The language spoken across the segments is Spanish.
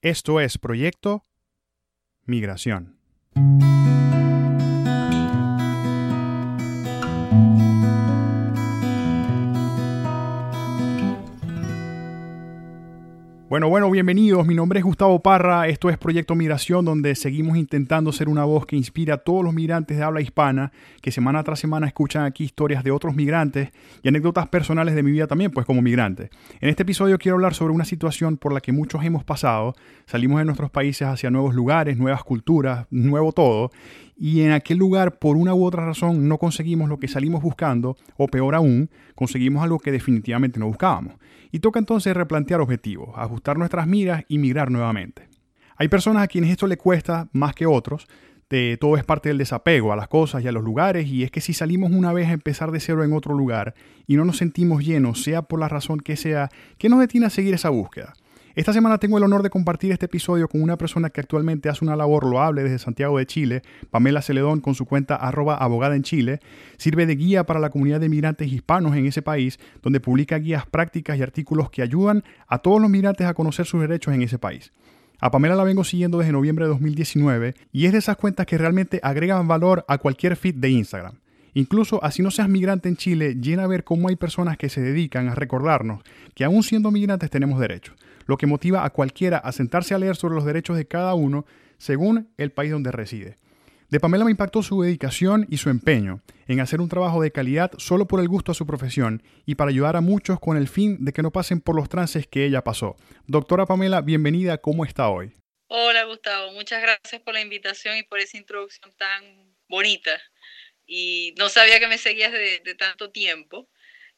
Esto es Proyecto Migración. Bueno, bueno, bienvenidos. Mi nombre es Gustavo Parra. Esto es Proyecto Migración, donde seguimos intentando ser una voz que inspira a todos los migrantes de habla hispana que semana tras semana escuchan aquí historias de otros migrantes y anécdotas personales de mi vida también, pues como migrante. En este episodio quiero hablar sobre una situación por la que muchos hemos pasado. Salimos de nuestros países hacia nuevos lugares, nuevas culturas, nuevo todo y en aquel lugar por una u otra razón no conseguimos lo que salimos buscando o peor aún, conseguimos algo que definitivamente no buscábamos. Y toca entonces replantear objetivos, ajustar nuestras miras y migrar nuevamente. Hay personas a quienes esto le cuesta más que otros, de, todo es parte del desapego a las cosas y a los lugares, y es que si salimos una vez a empezar de cero en otro lugar y no nos sentimos llenos, sea por la razón que sea, ¿qué nos detiene a seguir esa búsqueda? Esta semana tengo el honor de compartir este episodio con una persona que actualmente hace una labor loable desde Santiago de Chile, Pamela Celedón con su cuenta arroba abogada en Chile, sirve de guía para la comunidad de migrantes hispanos en ese país, donde publica guías prácticas y artículos que ayudan a todos los migrantes a conocer sus derechos en ese país. A Pamela la vengo siguiendo desde noviembre de 2019 y es de esas cuentas que realmente agregan valor a cualquier feed de Instagram. Incluso así no seas migrante en Chile, llena a ver cómo hay personas que se dedican a recordarnos que aún siendo migrantes tenemos derechos lo que motiva a cualquiera a sentarse a leer sobre los derechos de cada uno según el país donde reside. De Pamela me impactó su dedicación y su empeño en hacer un trabajo de calidad solo por el gusto a su profesión y para ayudar a muchos con el fin de que no pasen por los trances que ella pasó. Doctora Pamela, bienvenida, ¿cómo está hoy? Hola Gustavo, muchas gracias por la invitación y por esa introducción tan bonita. Y no sabía que me seguías de, tanto tiempo.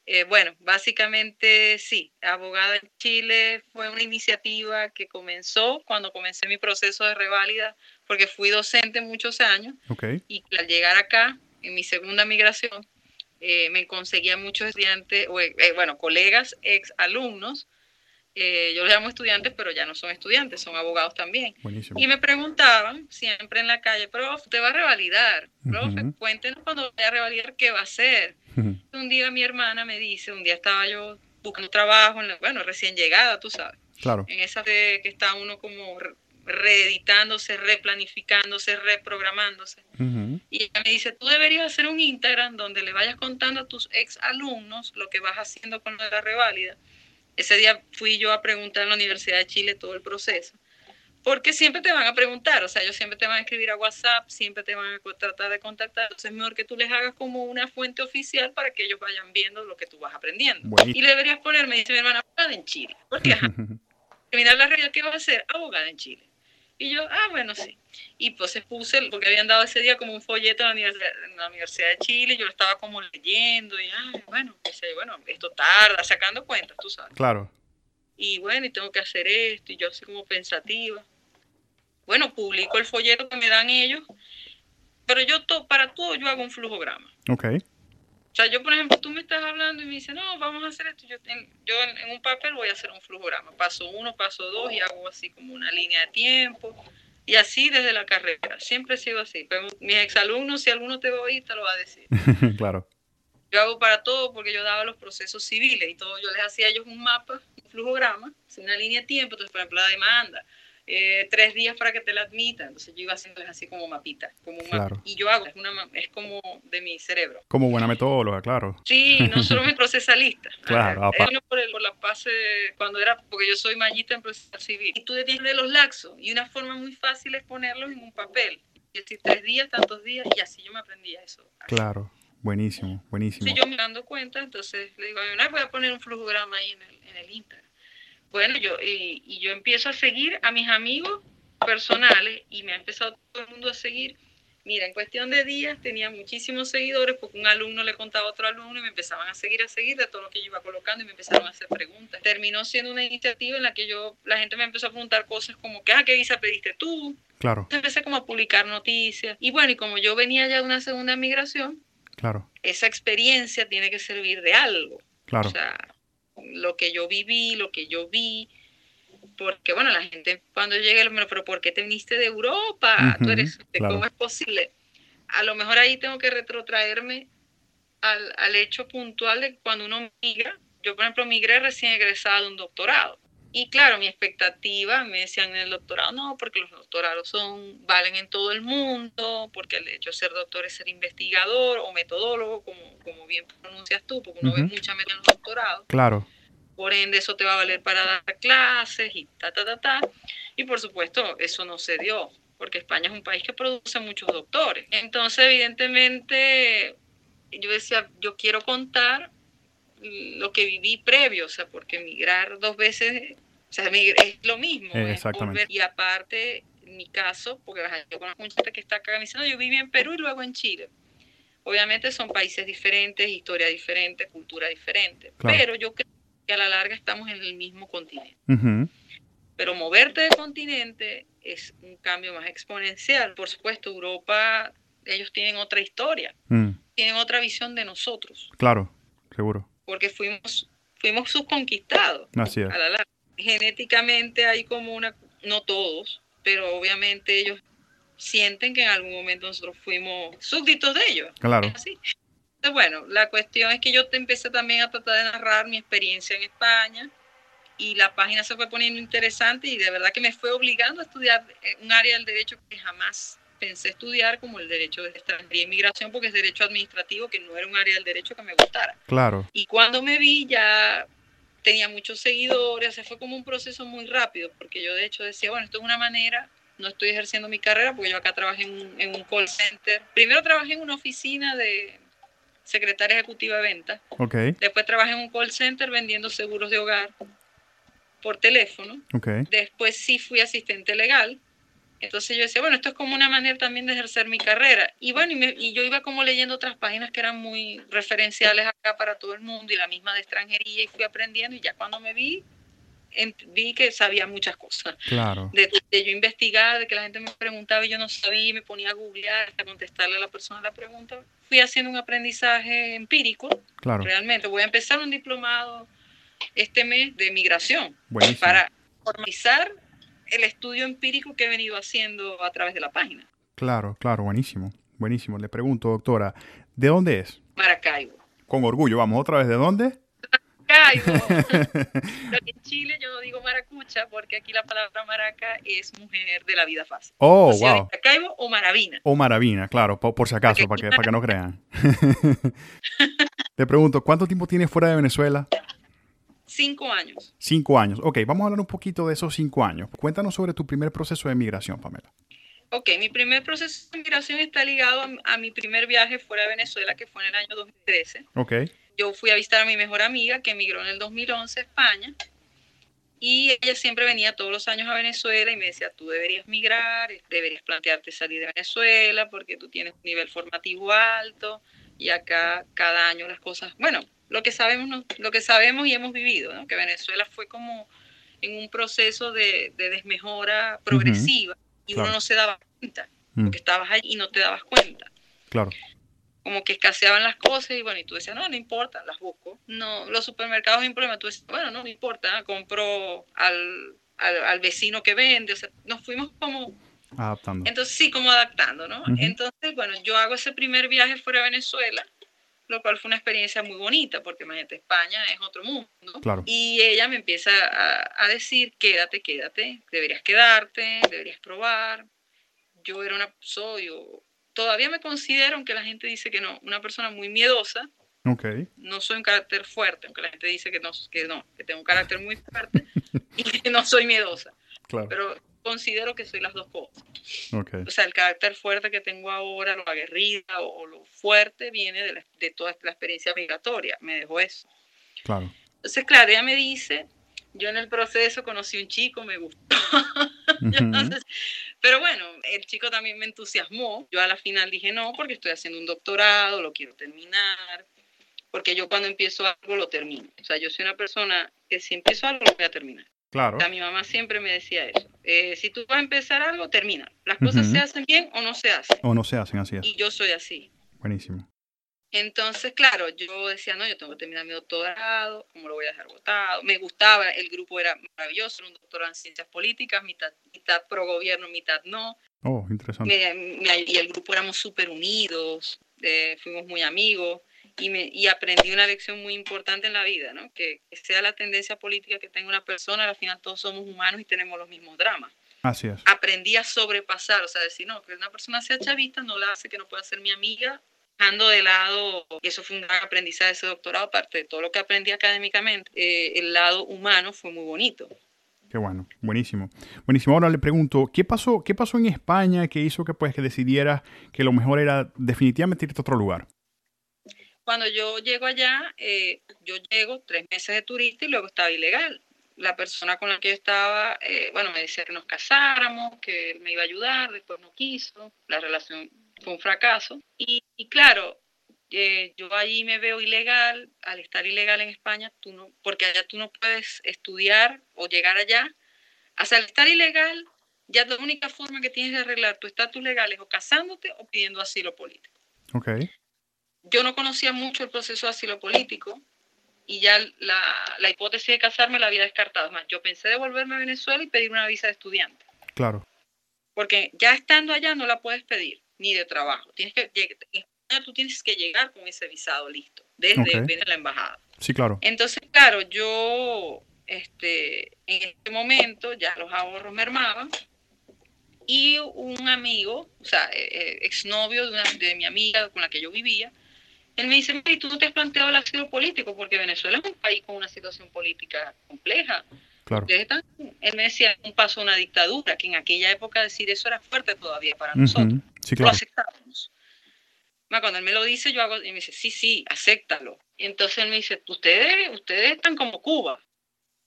Eh, bueno, básicamente sí, Abogada en Chile fue una iniciativa que comenzó cuando comencé mi proceso de reválida, porque fui docente muchos años y al llegar acá, en mi segunda migración, eh, me conseguía muchos estudiantes, eh, bueno, colegas, ex alumnos, eh, yo los llamo estudiantes, pero ya no son estudiantes, son abogados también. Y me preguntaban siempre en la calle, profe, ¿usted va a revalidar? Profe, cuéntenos cuando vaya a revalidar qué va a hacer. Un día mi hermana me dice, un día estaba yo buscando trabajo, bueno, recién llegada, tú sabes. Claro. En esa de que está uno como reeditándose, replanificándose, reprogramándose. Y ella me dice, tú deberías hacer un Instagram donde le vayas contando a tus ex alumnos lo que vas haciendo con la reválida ese día fui yo a preguntar en la Universidad de Chile todo el proceso. Porque siempre te van a preguntar, o sea, ellos siempre te van a escribir a WhatsApp, siempre te van a tratar de contactar. Entonces es mejor que tú les hagas como una fuente oficial para que ellos vayan viendo lo que tú vas aprendiendo. Y le deberías poner, me dice mi hermana, abogada en Chile. Porque, terminar la realidad, ¿qué va a hacer? Abogada en Chile. Y yo, ah, bueno, sí. Y pues se puse, porque habían dado ese día como un folleto en la Universidad, de Chile, yo lo estaba como leyendo y, ah, bueno, bueno, esto tarda, sacando cuentas, tú sabes. Claro. Y bueno, y tengo que hacer esto, y yo así como pensativa. Bueno, publico el folleto que me dan ellos, pero yo para todo yo hago un flujograma. Ok. O sea, yo, por ejemplo, tú me estás hablando y me dices, no, vamos a hacer esto. Yo, en, yo en, un papel voy a hacer un flujograma. Paso uno, paso dos y hago así como una línea de tiempo. Y así desde la carrera. Siempre he sido así. Pero mis exalumnos, si alguno te va a oír, te lo va a decir. claro. Yo hago para todo porque yo daba los procesos civiles y todo. Yo les hacía a ellos un mapa, un flujograma, una línea de tiempo. Entonces, por ejemplo, la demanda eh, tres días para que te la admitan. Entonces yo iba haciéndoles así como mapita, como y yo hago, es, una, es como de mi cerebro. Como buena metodóloga, claro. Sí, no solo mi procesalista. claro. Es por, el, por, la pase, cuando era, porque yo soy mallita en proceso civil. Y tú detienes de los laxos, y una forma muy fácil es ponerlos en un papel. Y decir, tres días, tantos días, y así yo me aprendía eso. Claro. Buenísimo, buenísimo. Si yo me dando cuenta, entonces le digo, a voy a poner un flujograma ahí en el, en el Instagram. Bueno, yo, y, yo empiezo a seguir a mis amigos personales y me ha empezado todo el mundo a seguir. Mira, en cuestión de días tenía muchísimos seguidores porque un alumno le contaba a otro alumno y me empezaban a seguir, a seguir de todo lo que yo iba colocando y me empezaron a hacer preguntas. Terminó siendo una iniciativa en la que yo, la gente me empezó a preguntar cosas como, ¿qué, ah, ¿qué visa pediste tú? Claro. empecé como a publicar noticias. Y bueno, y como yo venía ya de una segunda migración, claro. esa experiencia tiene que servir de algo. Claro. O sea, lo que yo viví, lo que yo vi, porque bueno, la gente cuando llegue, pero ¿por qué te viniste de Europa? Tú eres, ¿cómo es posible? A lo mejor ahí tengo que retrotraerme al, hecho puntual de cuando uno migra. Yo, por ejemplo, migré recién egresado de un doctorado. Y claro, mi expectativa, me decían en el doctorado, no, porque los doctorados son, valen en todo el mundo, porque el hecho de ser doctor es ser investigador o metodólogo, como, como bien pronuncias tú, porque uno ve mucha meta en los doctorados. Claro. Por ende, eso te va a valer para dar clases y ta, ta, ta, ta. Y por supuesto, eso no se dio, porque España es un país que produce muchos doctores. Entonces, evidentemente, yo decía, yo quiero contar lo que viví previo, o sea, porque emigrar dos veces, o sea, es lo mismo. Exactamente. y aparte, en mi caso, porque yo conozco mucha gente que está acá diciendo, yo viví en Perú y luego en Chile. Obviamente son países diferentes, historia diferente, cultura diferente, pero yo creo que a la larga estamos en el mismo continente. Pero moverte de continente es un cambio más exponencial. Por supuesto, Europa, ellos tienen otra historia, mm. tienen otra visión de nosotros. Claro, seguro porque fuimos, fuimos subconquistados. Así es. Genéticamente hay como una, no todos, pero obviamente ellos sienten que en algún momento nosotros fuimos súbditos de ellos. Claro. Entonces, bueno, la cuestión es que yo te empecé también a tratar de narrar mi experiencia en España y la página se fue poniendo interesante y de verdad que me fue obligando a estudiar un área del derecho que jamás pensé estudiar como el derecho de extranjería e inmigración porque es derecho administrativo, que no era un área del derecho que me gustara. Claro. Y cuando me vi ya tenía muchos seguidores, se fue como un proceso muy rápido, porque yo de hecho decía, bueno, esto es una manera, no estoy ejerciendo mi carrera, porque yo acá trabajé en un, en un call center. Primero trabajé en una oficina de secretaria ejecutiva de ventas. Okay. Después trabajé en un call center vendiendo seguros de hogar por teléfono. Okay. Después sí fui asistente legal entonces yo decía, bueno, esto es como una manera también de ejercer mi carrera. Y bueno, y, yo iba como leyendo otras páginas que eran muy referenciales acá para todo el mundo y la misma de extranjería y fui aprendiendo y ya cuando me vi, vi que sabía muchas cosas. Claro. De, yo investigar, de que la gente me preguntaba y yo no sabía y me ponía a googlear hasta contestarle a la persona la pregunta. Fui haciendo un aprendizaje empírico. Claro. Realmente. Voy a empezar un diplomado este mes de migración. Buenísimo. Para formalizar el estudio empírico que he venido haciendo a través de la página. Claro, claro, buenísimo, buenísimo. Le pregunto, doctora, ¿de dónde es? Maracaibo. Con orgullo, vamos otra vez, ¿de dónde? Maracaibo. en Chile yo no digo maracucha porque aquí la palabra maraca es mujer de la vida fácil. Oh, wow. Maracaibo o maravina. O maravina, claro, por, si acaso, para que, para que no crean. Le pregunto, ¿cuánto tiempo tienes fuera de Venezuela? Cinco años. Cinco años. Ok, vamos a hablar un poquito de esos cinco años. Cuéntanos sobre tu primer proceso de migración, Pamela. Ok, mi primer proceso de migración está ligado a, mi primer viaje fuera de Venezuela, que fue en el año 2013. Ok. Yo fui a visitar a mi mejor amiga, que emigró en el 2011 a España. Y ella siempre venía todos los años a Venezuela y me decía, tú deberías migrar, deberías plantearte salir de Venezuela porque tú tienes un nivel formativo alto y acá cada año las cosas, bueno, lo que sabemos, lo que sabemos y hemos vivido, ¿no? que Venezuela fue como en un proceso de, desmejora progresiva y uno no se daba cuenta, mm. porque estabas ahí y no te dabas cuenta. Claro. Como que escaseaban las cosas y bueno, y tú decías, no, no importa, las busco. No, los supermercados un problema. Tú decías, bueno, no, me importa, compro al, al, vecino que vende. O sea, nos fuimos como adaptando. Entonces, sí, como adaptando, ¿no? Entonces, bueno, yo hago ese primer viaje fuera de Venezuela lo cual fue una experiencia muy bonita, porque imagínate, España es otro mundo. Claro. Y ella me empieza a, decir, quédate, quédate, deberías quedarte, deberías probar. Yo era una, soy, todavía me considero, aunque la gente dice que no, una persona muy miedosa. Okay. No soy un carácter fuerte, aunque la gente dice que no, que no, que tengo un carácter muy fuerte y que no soy miedosa. Claro. Pero considero que soy las dos cosas. Okay. O sea, el carácter fuerte que tengo ahora, lo aguerrida o, lo fuerte, viene de, de, toda la experiencia migratoria. Me dejó eso. Claro. Entonces, claro, ella me dice, yo en el proceso conocí un chico, me gustó. pero bueno, el chico también me entusiasmó. Yo a la final dije no, porque estoy haciendo un doctorado, lo quiero terminar. Porque yo cuando empiezo algo lo termino. O sea, yo soy una persona que si empiezo algo lo voy a terminar. Claro. mi mamá siempre me decía eso. Eh, si tú vas a empezar algo, termina. Las cosas se hacen bien o no se hacen. O no se hacen, así es. Y yo soy así. Buenísimo. Entonces, claro, yo decía, no, yo tengo que terminar mi doctorado, ¿cómo lo voy a dejar votado? Me gustaba, el grupo era maravilloso, era un doctorado en ciencias políticas, mitad, mitad pro gobierno, mitad no. Oh, interesante. y el grupo éramos súper unidos, eh, fuimos muy amigos. Y, me, y aprendí una lección muy importante en la vida, ¿no? Que, sea la tendencia política que tenga una persona, al final todos somos humanos y tenemos los mismos dramas. Así es. Aprendí a sobrepasar, o sea, decir, no, que una persona sea chavista no la hace que no pueda ser mi amiga, dejando de lado, y eso fue un gran aprendizaje de ese doctorado, aparte de todo lo que aprendí académicamente, eh, el lado humano fue muy bonito. Qué bueno, buenísimo. Buenísimo. Ahora le pregunto, ¿qué pasó, qué pasó en España que hizo que pues que decidieras que lo mejor era definitivamente irte a otro lugar? Cuando yo llego allá, eh, yo llego tres meses de turista y luego estaba ilegal. La persona con la que yo estaba, eh, bueno, me decía que nos casáramos, que me iba a ayudar, después no quiso, la relación fue un fracaso. Y, claro, eh, yo allí me veo ilegal, al estar ilegal en España, tú no, porque allá tú no puedes estudiar o llegar allá. Hasta al estar ilegal, ya la única forma que tienes de arreglar tu estatus legal es o casándote o pidiendo asilo político. Okay yo no conocía mucho el proceso de asilo político y ya la, la hipótesis de casarme la había descartado. Es más, yo pensé devolverme a Venezuela y pedir una visa de estudiante. Claro. Porque ya estando allá no la puedes pedir, ni de trabajo. Tienes que, tú tienes que llegar con ese visado listo, desde la embajada. Sí, claro. Entonces, claro, yo este, en este momento ya los ahorros mermaban y un amigo, o sea, eh, eh, exnovio de, de mi amiga con la que yo vivía, él me dice, ¿y tú no te has planteado el asilo político? Porque Venezuela es un país con una situación política compleja. Claro. él me decía, un paso a una dictadura, que en aquella época decir eso era fuerte todavía para nosotros. Sí, claro. Lo aceptábamos. Cuando él me lo dice, yo hago, y me dice, sí, sí, acéptalo. Y entonces él me dice, ustedes, ustedes están como Cuba.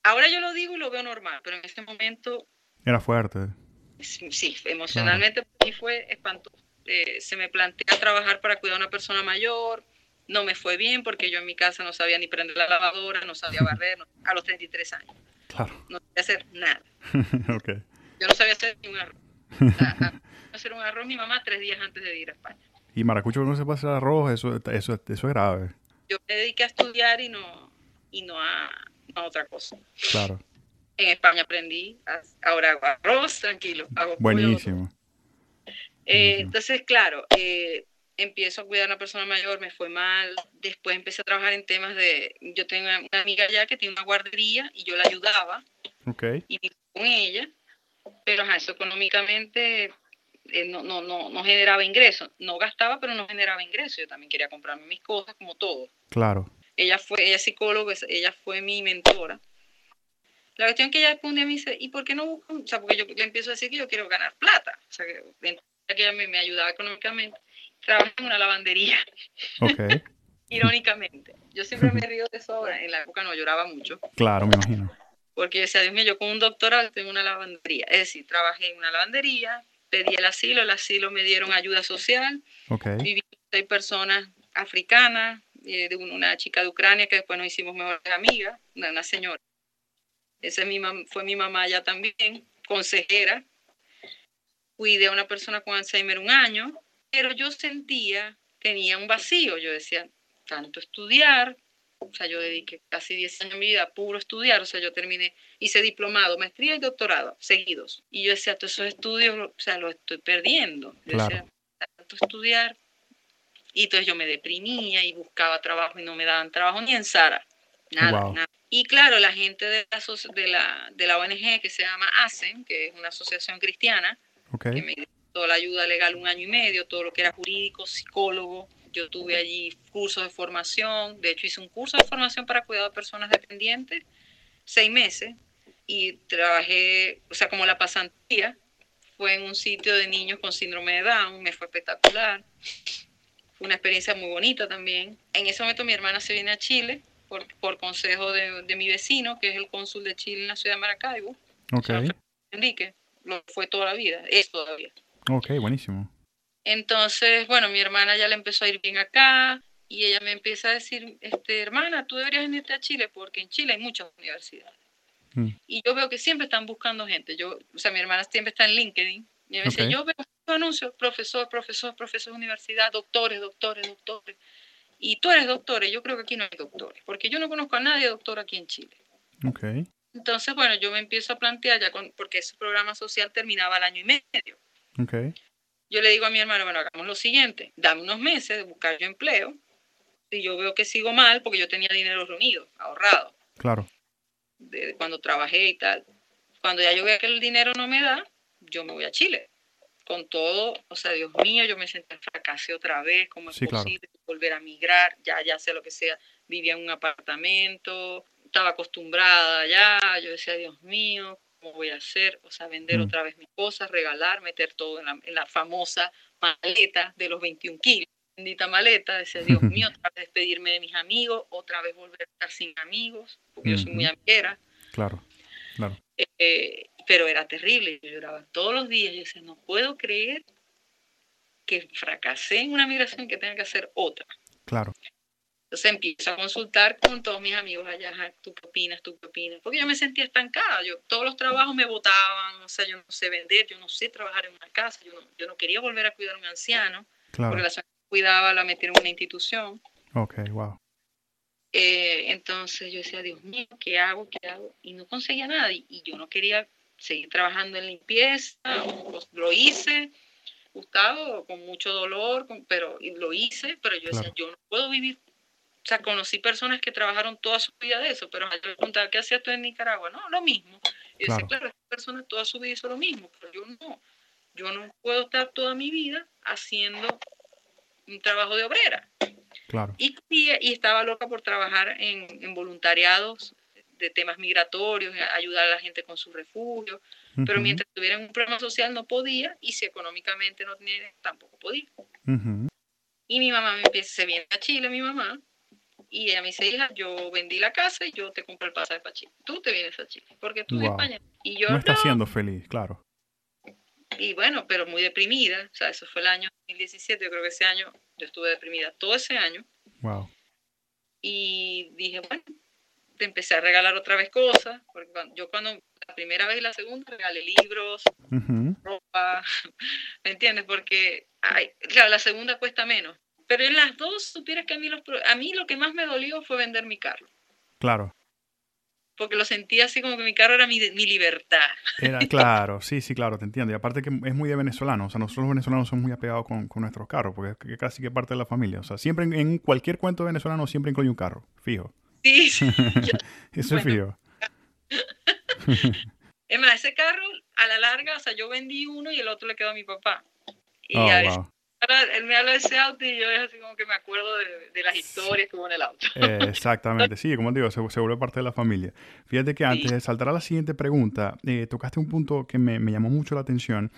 Ahora yo lo digo y lo veo normal, pero en ese momento... Era fuerte. Sí, emocionalmente para mí fue espantoso. Eh, se me plantea trabajar para cuidar a una persona mayor, no me fue bien porque yo en mi casa no sabía ni prender la lavadora, no sabía barrer, a los 33 años. Claro. No sabía hacer nada. okay. Yo no sabía hacer ni un arroz. hacer un arroz mi mamá tres días antes de ir a España. Y Maracucho no se hacer arroz, eso, eso, eso es grave. Yo me dediqué a estudiar y no, y no, a, otra cosa. Claro. En España aprendí, ahora hago arroz, tranquilo. Hago Buenísimo. Eh, entonces, claro, eh, empiezo a cuidar a una persona mayor, me fue mal, después empecé a trabajar en temas de, yo tengo una, amiga allá que tiene una guardería y yo la ayudaba okay. y con ella, pero eso económicamente eh, no, no, no, no generaba ingresos, no gastaba, pero no generaba ingresos, yo también quería comprarme mis cosas como todo. Claro. Ella fue, ella es psicóloga, ella fue mi mentora. La cuestión que ella después un día me dice, ¿y por qué no busco? O sea, porque yo le empiezo a decir que yo quiero ganar plata. O sea, que, que ella me, me ayudaba económicamente trabajé en una lavandería. Okay. Irónicamente. Yo siempre me río de eso ahora. En la época no lloraba mucho. Claro, me imagino. Porque decía, Dios mío, yo con un doctorado tengo una lavandería. Es decir, trabajé en una lavandería, pedí el asilo, el asilo me dieron ayuda social. Okay. Viví con seis personas africanas, eh, de una chica de Ucrania que después nos hicimos mejores amigas, una, señora. Esa es mi fue mi mamá ya también, consejera. Cuidé a una persona con Alzheimer un año pero yo sentía, tenía un vacío, yo decía, tanto estudiar, o sea, yo dediqué casi 10 años de mi vida a puro estudiar, o sea, yo terminé, hice diplomado, maestría y doctorado seguidos. Y yo decía, todos esos estudios, o sea, los estoy perdiendo. Yo decía, tanto estudiar. Y entonces yo me deprimía y buscaba trabajo y no me daban trabajo ni en Sara. Nada, nada. Y claro, la gente de la, de, la, de la ONG que se llama ASEN, que es una asociación cristiana, okay. que me toda la ayuda legal un año y medio, todo lo que era jurídico, psicólogo. Yo tuve allí cursos de formación, de hecho hice un curso de formación para cuidado de personas dependientes, seis meses, y trabajé, o sea, como la pasantía, fue en un sitio de niños con síndrome de Down, me fue espectacular. Fue una experiencia muy bonita también. En ese momento mi hermana se viene a Chile por, por consejo de, de mi vecino, que es el cónsul de Chile en la ciudad de Maracaibo. Okay. Enrique, lo fue toda la vida, es todavía. Ok, buenísimo. Entonces, bueno, mi hermana ya le empezó a ir bien acá y ella me empieza a decir, este, hermana, tú deberías venirte a Chile porque en Chile hay muchas universidades. Mm. Y yo veo que siempre están buscando gente. Yo, o sea, mi hermana siempre está en LinkedIn. Y me dice, yo veo anuncios, profesor, profesor, profesor de universidad, doctores, doctores, doctores. Y tú eres doctor, y yo creo que aquí no hay doctores, porque yo no conozco a nadie doctor aquí en Chile. Okay. Entonces, bueno, yo me empiezo a plantear ya, con, porque ese programa social terminaba al año y medio. Okay. Yo le digo a mi hermano, bueno, hagamos lo siguiente, dame unos meses de buscar yo empleo, y yo veo que sigo mal porque yo tenía dinero reunido, ahorrado. Claro. De cuando trabajé y tal. Cuando ya yo veo que el dinero no me da, yo me voy a Chile. Con todo, o sea, Dios mío, yo me senté fracasé otra vez, ¿cómo es posible volver a migrar? Ya, ya sé lo que sea, vivía en un apartamento, estaba acostumbrada ya, yo decía, Dios mío, ¿cómo voy a hacer? O sea, vender mm. otra vez mis cosas, regalar, meter todo en la, en la famosa maleta de los 21 kilos bendita maleta, decía, Dios mío, otra vez despedirme de mis amigos, otra vez volver a estar sin amigos, porque yo soy muy amiguera. Claro, claro. Eh, pero era terrible, yo lloraba todos los días, yo decía, no puedo creer que fracasé en una migración que tenga que hacer otra. Claro. Entonces empiezo a consultar con todos mis amigos allá, tú qué opinas, tú qué opinas, porque yo me sentía estancada, yo, todos los trabajos me botaban, o sea, yo no sé vender, yo no sé trabajar en una casa, yo no, yo no quería volver a cuidar a un anciano, claro. porque la cuidaba, la metieron en una institución. Ok, wow. Eh, entonces yo decía, Dios mío, ¿qué hago? ¿Qué hago? Y no conseguía nada. Y, yo no quería seguir trabajando en limpieza. Pues, lo hice, Gustavo, con mucho dolor, pero lo hice, pero yo decía, yo no puedo vivir. O sea, conocí personas que trabajaron toda su vida de eso, pero le preguntaba, ¿qué hacías tú en Nicaragua? No, lo mismo. Y yo decía, claro, esta persona toda su vida hizo lo mismo, pero yo no. Yo no puedo estar toda mi vida haciendo un trabajo de obrera. Claro. Y, y, estaba loca por trabajar en, en, voluntariados de temas migratorios, ayudar a la gente con su refugio, pero mientras tuviera un problema social no podía y si económicamente no tenía, tampoco podía. Y mi mamá me empieza, se viene a Chile, mi mamá, y ella me dice, hija, yo vendí la casa y yo te compro el pasaje para Chile. Tú te vienes a Chile, porque tú de España. Y yo no está siendo feliz, claro y bueno, pero muy deprimida, o sea, eso fue el año 2017, yo creo que ese año yo estuve deprimida todo ese año. Wow. Y dije, bueno, te empecé a regalar otra vez cosas, porque yo cuando la primera vez y la segunda regalé libros, ropa, ¿me entiendes? Porque ay, claro, la segunda cuesta menos, pero en las dos supieras que a mí, los, a mí lo que más me dolió fue vender mi carro. Claro porque lo sentía así como que mi carro era mi, mi libertad. Era, claro, sí, sí, claro, te entiendo. Y aparte que es muy de venezolano, o sea, nosotros los venezolanos somos muy apegados con, con nuestros carros, porque es casi que parte de la familia. O sea, siempre en, cualquier cuento venezolano siempre incluye un carro, fijo. Sí, sí. Eso es fijo. es más, ese carro a la larga, o sea, yo vendí uno y el otro le quedó a mi papá. Y oh, a él me habla de ese auto y yo es así como que me acuerdo de, las historias que hubo en el auto. Eh, exactamente, sí, como digo, se, vuelve parte de la familia. Fíjate que antes de saltar a la siguiente pregunta, eh, tocaste un punto que me, me, llamó mucho la atención.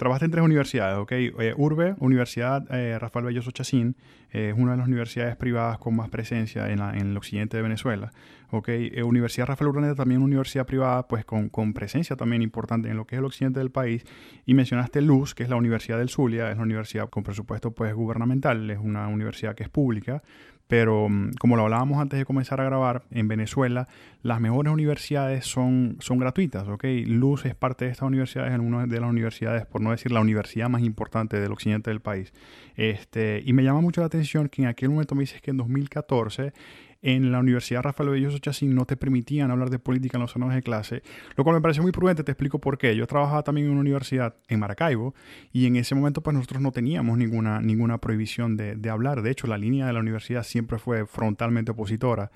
Trabajaste en tres universidades, ¿ok? Eh, Urbe, Universidad Rafael Belloso Chacín, es una de las universidades privadas con más presencia en, el occidente de Venezuela. ¿ok? Eh, universidad Rafael Urdaneta también una universidad privada, pues con, con, presencia también importante en lo que es el occidente del país. Y mencionaste Luz, que es la Universidad del Zulia, es la universidad con presupuesto pues gubernamental, es una universidad que es pública, pero mm, como lo hablábamos antes de comenzar a grabar, en Venezuela las mejores universidades son, son gratuitas, ¿ok? Luz es parte de estas universidades, en una de las universidades, por no decir la universidad más importante del occidente del país. Este, y me llama mucho la atención que en aquel momento me dices que en 2014 en la Universidad Rafael Belloso Chacín no te permitían hablar de política en los salones de clase, lo cual me pareció muy prudente, te explico por qué. Yo trabajaba también en una universidad en Maracaibo y en ese momento pues nosotros no teníamos ninguna, ninguna prohibición de, de hablar. De hecho, la línea de la universidad siempre fue frontalmente opositora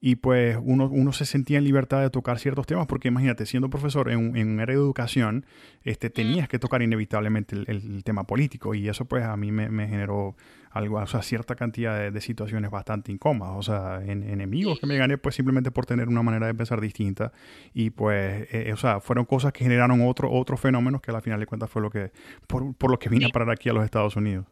y pues uno, uno se sentía en libertad de tocar ciertos temas, porque imagínate, siendo profesor en, en un área de educación, este, tenías que tocar inevitablemente el, tema político y eso pues a mí me, me generó algo, o sea, cierta cantidad de, situaciones bastante incómodas, o sea, en, enemigos que me gané pues simplemente por tener una manera de pensar distinta y pues, eh, o sea, fueron cosas que generaron otro, otros fenómenos que al final de cuentas fue lo que, por, por lo que vine a parar aquí a los Estados Unidos.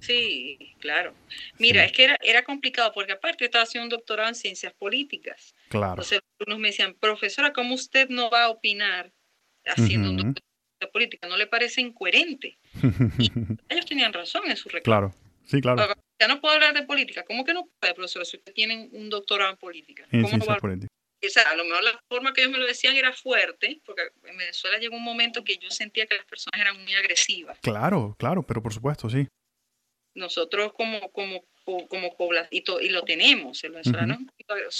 Sí, claro. Mira, es que era, era complicado porque aparte estaba haciendo un doctorado en ciencias políticas. Claro. Entonces, unos me decían, profesora, ¿cómo usted no va a opinar haciendo un doctorado en ciencias políticas? ¿No le parece incoherente? y ellos tenían razón en su reclamo. Claro, sí, claro. Ya no puedo hablar de política. ¿Cómo que no puede, profesora, si usted tiene un doctorado en política? En ciencias políticas. O sea, a lo mejor la forma que ellos me lo decían era fuerte, porque en Venezuela llegó un momento que yo sentía que las personas eran muy agresivas. Claro, claro, pero por supuesto, sí nosotros como, como, como población, y, y, lo tenemos, el venezolano,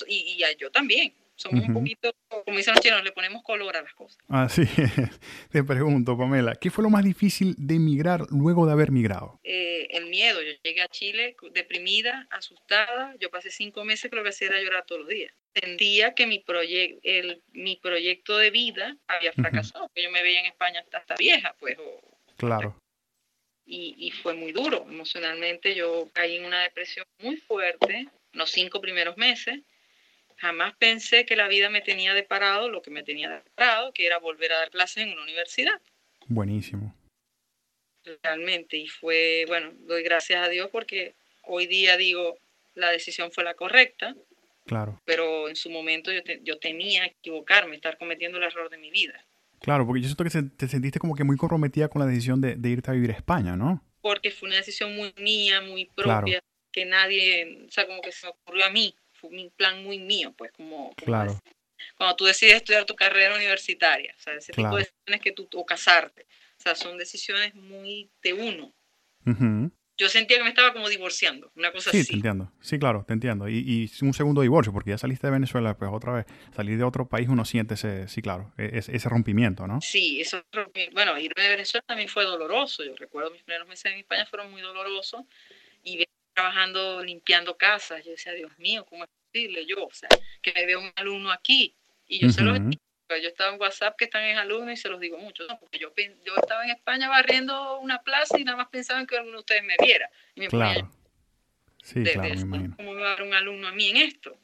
y, y, yo también. Somos un poquito, como dicen los chinos, le ponemos color a las cosas. Así Te pregunto, Pamela, ¿qué fue lo más difícil de emigrar luego de haber migrado? Eh, el miedo. Yo llegué a Chile deprimida, asustada. Yo pasé cinco meses lo que hacía era llorar todos los días. Sentía que mi, el, mi proyecto de vida había fracasado, que yo me veía en España hasta, vieja, pues. claro. Y, y fue muy duro emocionalmente. Yo caí en una depresión muy fuerte los cinco primeros meses Jamás pensé que la vida me tenía deparado lo que me tenía deparado, que era volver a dar clases en una universidad. Buenísimo. Realmente, y fue, bueno, doy gracias a Dios porque hoy día digo, la decisión fue la correcta. Claro. Pero en su momento yo, yo temía equivocarme, estar cometiendo el error de mi vida. Claro, porque yo siento que te sentiste como que muy comprometida con la decisión de, irte a vivir a España, ¿no? Porque fue una decisión muy mía, muy propia, que nadie, o sea, como que se me ocurrió a mí fue un plan muy mío, pues como, claro. cuando tú decides estudiar tu carrera universitaria, o sea, ese tipo de decisiones que tú, o casarte, o sea, son decisiones muy de uno. Yo sentía que me estaba como divorciando, una cosa así. Sí, te entiendo. Sí, claro, te entiendo. Y, y, un segundo divorcio, porque ya saliste de Venezuela, pues otra vez, salir de otro país uno siente ese, sí, claro, e, ese, ese rompimiento, ¿no? Sí, eso, bueno, irme de Venezuela también fue doloroso. Yo recuerdo mis primeros meses en España fueron muy dolorosos y trabajando limpiando casas. Yo decía, Dios mío, ¿cómo es posible? Yo, o sea, que me veo un alumno aquí. Y yo se lo digo, yo estaba en WhatsApp que están en alumnos y se los digo mucho, porque yo, yo estaba en España barriendo una plaza y nada más pensaban que alguno de ustedes me viera. Y me claro. sí, claro, me imagino. ¿Cómo me va a dar un alumno a mí en esto?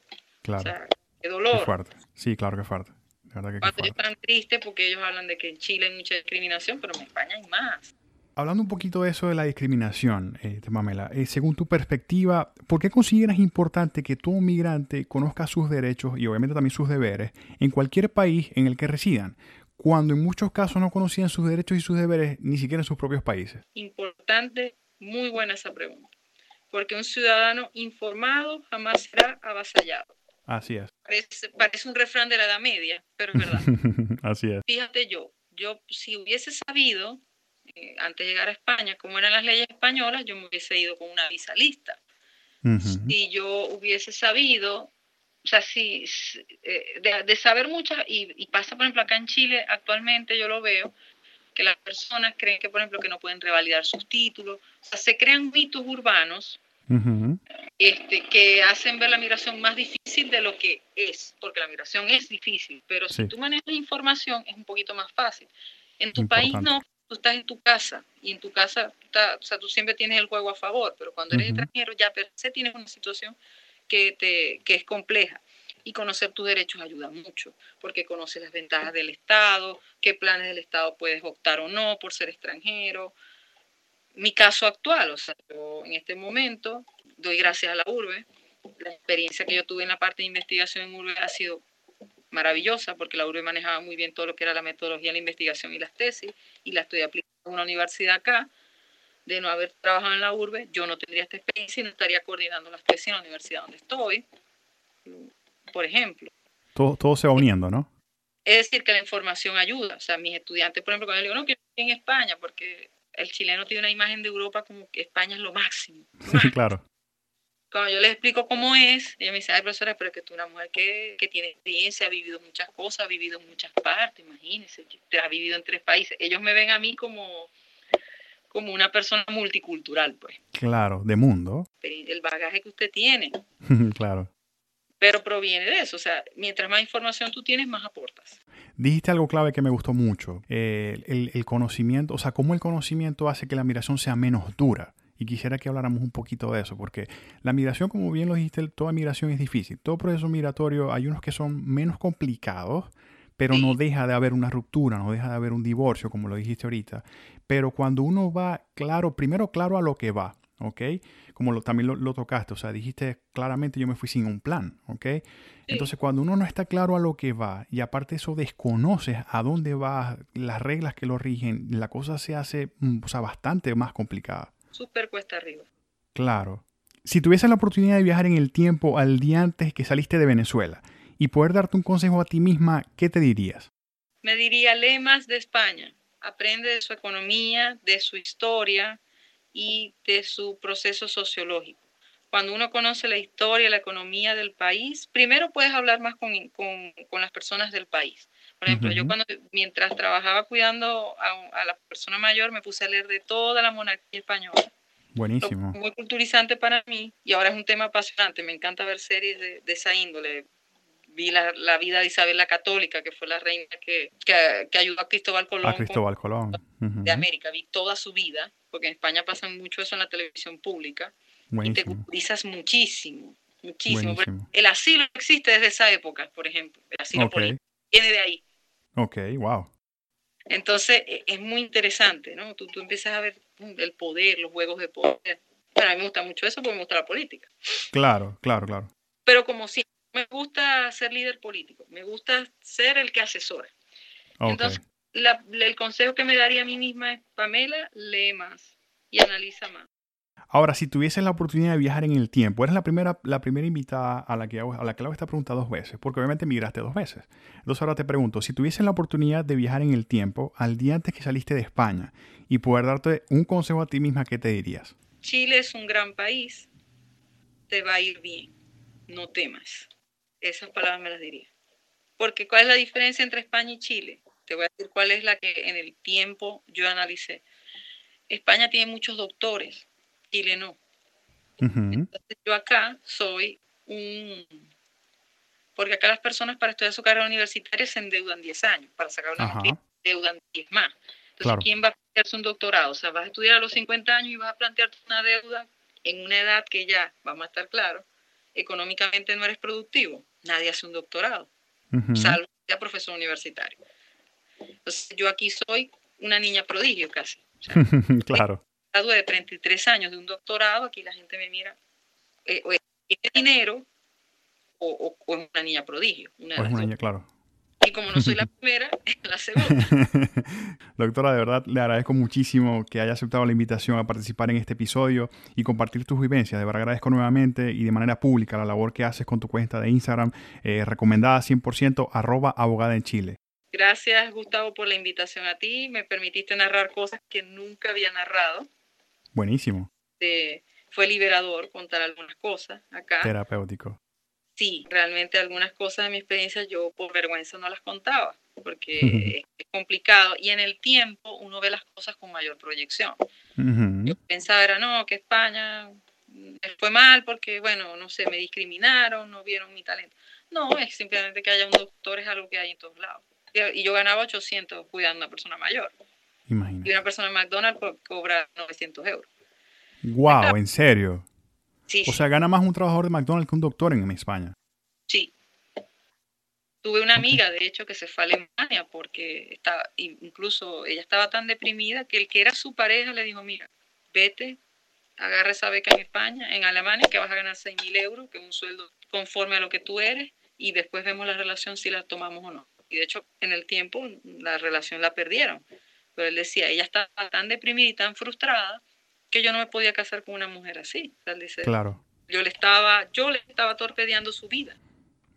Claro. O sea, qué dolor. Qué fuerte. Sí, claro que fuerte. De verdad que Cuando ellos están tristes porque ellos hablan de que en Chile hay mucha discriminación, pero en España hay más. Hablando un poquito de eso de la discriminación, eh, Mamela, eh, según tu perspectiva, ¿por qué consideras importante que todo migrante conozca sus derechos y obviamente también sus deberes en cualquier país en el que residan, cuando en muchos casos no conocían sus derechos y sus deberes ni siquiera en sus propios países? Importante, muy buena esa pregunta, porque un ciudadano informado jamás será avasallado. Así es. Parece, parece un refrán de la Edad Media, pero es verdad. Así es. Fíjate yo, yo si hubiese sabido antes de llegar a España, como eran las leyes españolas, yo me hubiese ido con una visa lista. Si yo hubiese sabido, o sea, si, eh, de, saber muchas, y, pasa por ejemplo acá en Chile actualmente yo lo veo, que las personas creen que por ejemplo que no pueden revalidar sus títulos, o sea, se crean mitos urbanos este, que hacen ver la migración más difícil de lo que es, porque la migración es difícil, pero si tú manejas información es un poquito más fácil. En tu país no, tú estás en tu casa y en tu casa, o sea, tú siempre tienes el juego a favor, pero cuando eres extranjero ya per se tienes una situación que, te, que es compleja. Y conocer tus derechos ayuda mucho, porque conoces las ventajas del Estado, qué planes del Estado puedes optar o no por ser extranjero. Mi caso actual, o sea, yo en este momento doy gracias a la URBE. La experiencia que yo tuve en la parte de investigación en URBE ha sido maravillosa porque la URBE manejaba muy bien todo lo que era la metodología, la investigación y las tesis y la estoy aplicando en una universidad acá. De no haber trabajado en la URBE, yo no tendría esta experiencia y no estaría coordinando las tesis en la universidad donde estoy, por ejemplo. Todo, todo se va uniendo, ¿no? Es decir, que la información ayuda. O sea, mis estudiantes, por ejemplo, cuando yo digo, no, que en España, porque el chileno tiene una imagen de Europa como que España es lo máximo. Sí, claro cuando yo les explico cómo es, ella me dice, ay, profesora, pero es que tú una mujer que, que, tiene experiencia, ha vivido muchas cosas, ha vivido en muchas partes, imagínese, ha vivido en tres países. Ellos me ven a mí como, como una persona multicultural, pues. Claro, de mundo. El bagaje que usted tiene. claro. Pero proviene de eso, o sea, mientras más información tú tienes, más aportas. Dijiste algo clave que me gustó mucho, eh, el, el conocimiento, o sea, cómo el conocimiento hace que la migración sea menos dura. Y quisiera que habláramos un poquito de eso, porque la migración, como bien lo dijiste, toda migración es difícil. Todo proceso migratorio, hay unos que son menos complicados, pero no deja de haber una ruptura, no deja de haber un divorcio, como lo dijiste ahorita. Pero cuando uno va claro, primero claro a lo que va, ¿ok? Como lo, también lo, tocaste, o sea, dijiste claramente yo me fui sin un plan, ¿ok? Entonces cuando uno no está claro a lo que va y aparte eso desconoces a dónde va, las reglas que lo rigen, la cosa se hace, mm, o sea, bastante más complicada súper cuesta arriba. Claro. Si tuvieses la oportunidad de viajar en el tiempo al día antes que saliste de Venezuela y poder darte un consejo a ti misma, ¿qué te dirías? Me diría, lee más de España, aprende de su economía, de su historia y de su proceso sociológico. cuando uno conoce la historia, la economía del país, primero puedes hablar más con, con, con las personas del país. Por ejemplo, yo cuando, mientras trabajaba cuidando a, a, la persona mayor, me puse a leer de toda la monarquía española. Buenísimo. Muy culturizante para mí y ahora es un tema apasionante. Me encanta ver series de, de esa índole. Vi la, la, vida de Isabel la Católica, que fue la reina que, que, que ayudó a Cristóbal Colón. A Cristóbal Colón. Uh -huh. De América. Vi toda su vida, porque en España pasa mucho eso en la televisión pública. Buenísimo. Y te culturizas muchísimo, muchísimo. Buenísimo. El asilo existe desde esa época, por ejemplo. El asilo okay. político viene de ahí. Ok, wow. Entonces e, es muy interesante, ¿no? Tú, tú empiezas a ver el poder, los juegos de poder. Bueno, a mí me gusta mucho eso porque me gusta la política. Claro, claro, claro. Pero como si me gusta ser líder político, me gusta ser el que asesora. Okay. Entonces, la, el consejo que me daría a mí misma es, Pamela, lee más y analiza más. Ahora, si tuvieses la oportunidad de viajar en el tiempo, eres la primera, la primera invitada a la, que a la que hago esta pregunta dos veces, porque obviamente migraste dos veces. Entonces ahora te pregunto, si tuvieses la oportunidad de viajar en el tiempo al día antes que saliste de España y poder darte un consejo a ti misma, ¿qué te dirías? Chile es un gran país, te va a ir bien, no temas. Esas palabras me las diría. Porque ¿cuál es la diferencia entre España y Chile? Te voy a decir cuál es la que en el tiempo yo analicé. España tiene muchos doctores, Chile no. Uh -huh. Entonces yo acá soy un... Porque acá las personas para estudiar su carrera universitaria se endeudan 10 años, para sacar una maestría se endeudan 10 más. Entonces, claro. ¿quién va a plantearse un doctorado? O sea, vas a estudiar a los 50 años y vas a plantearte una deuda en una edad que ya, vamos a estar claros, económicamente no eres productivo. Nadie hace un doctorado, uh -huh. salvo que sea profesor universitario. Entonces, yo aquí soy una niña prodigio casi. O sea, claro de 33 años de un doctorado, aquí la gente me mira, eh, o tiene dinero o, o, o, es una niña prodigio. Una o es una niña, claro. Y como no soy la primera, es la segunda. Doctora, de verdad le agradezco muchísimo que haya aceptado la invitación a participar en este episodio y compartir tus vivencias. De verdad agradezco nuevamente y de manera pública la labor que haces con tu cuenta de Instagram, eh, recomendada 100% arroba abogada en Chile. Gracias, Gustavo, por la invitación a ti. Me permitiste narrar cosas que nunca había narrado. Buenísimo. Eh, fue liberador contar algunas cosas acá. Terapéutico. Sí, realmente algunas cosas de mi experiencia yo por vergüenza no las contaba, porque es complicado. Y en el tiempo uno ve las cosas con mayor proyección. Uh -huh. Yo pensaba, era, no, que España fue mal porque, bueno, no sé, me discriminaron, no vieron mi talento. No, es simplemente que haya un doctor, es algo que hay en todos lados. Y yo ganaba 800 cuidando a una persona mayor. Imagínate. Y una persona en McDonald's cobra 900 euros. Wow, ¿en serio? Sí, o sea, gana más un trabajador de McDonald's que un doctor en España. Sí. Tuve una amiga, de hecho, que se fue a Alemania porque estaba, incluso ella estaba tan deprimida que el que era su pareja le dijo, mira, vete, agarra esa beca en España, en Alemania, que vas a ganar 6 mil euros, que es un sueldo conforme a lo que tú eres, y después vemos la relación si la tomamos o no. Y de hecho, en el tiempo, la relación la perdieron. Pero él decía, ella estaba tan deprimida y tan frustrada que yo no me podía casar con una mujer así. O sea, dice, claro. Yo le estaba, yo le estaba torpedeando su vida.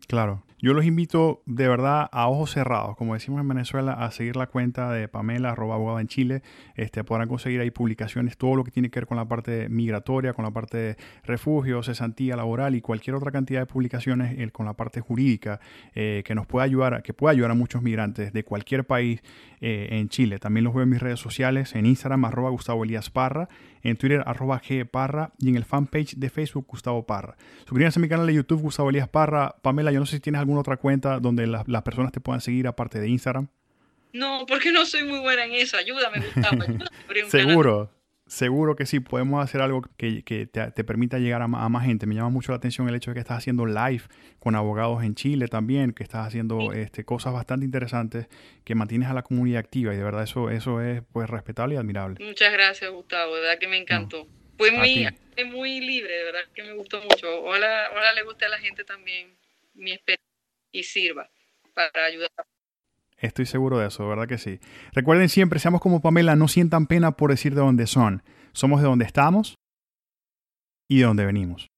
Claro. Yo los invito de verdad a ojos cerrados, como decimos en Venezuela, a seguir la cuenta de Pamela, arroba abogada en Chile. Este, podrán conseguir ahí publicaciones, todo lo que tiene que ver con la parte migratoria, con la parte de refugio, cesantía laboral y cualquier otra cantidad de publicaciones con la parte jurídica eh, que nos pueda ayudar, que pueda ayudar a muchos migrantes de cualquier país eh, en Chile. También los veo en mis redes sociales, en Instagram, arroba Gustavo Elías Parra, en Twitter, arroba G Parra y en el fanpage de Facebook, Gustavo Parra. Suscríbanse a mi canal de YouTube, Gustavo Elías Parra. Pamela, yo no sé si tienes alguna otra cuenta donde las personas te puedan seguir aparte de Instagram. No, porque no soy muy buena en eso. Ayúdame, Gustavo. Ayúdame Seguro. Seguro que sí, podemos hacer algo que, que te, te, permita llegar a, a, más gente. Me llama mucho la atención el hecho de que estás haciendo live con abogados en Chile también, que estás haciendo sí. este, cosas bastante interesantes, que mantienes a la comunidad activa y de verdad eso, eso es pues respetable y admirable. Muchas gracias, Gustavo, de verdad que me encantó. No. Fue muy, muy libre, de verdad que me gustó mucho. Ojalá, ojalá le guste a la gente también mi experiencia y sirva para ayudar Estoy seguro de eso, ¿verdad que sí? Recuerden siempre, seamos como Pamela, no sientan pena por decir de dónde son. Somos de donde estamos y de dónde venimos.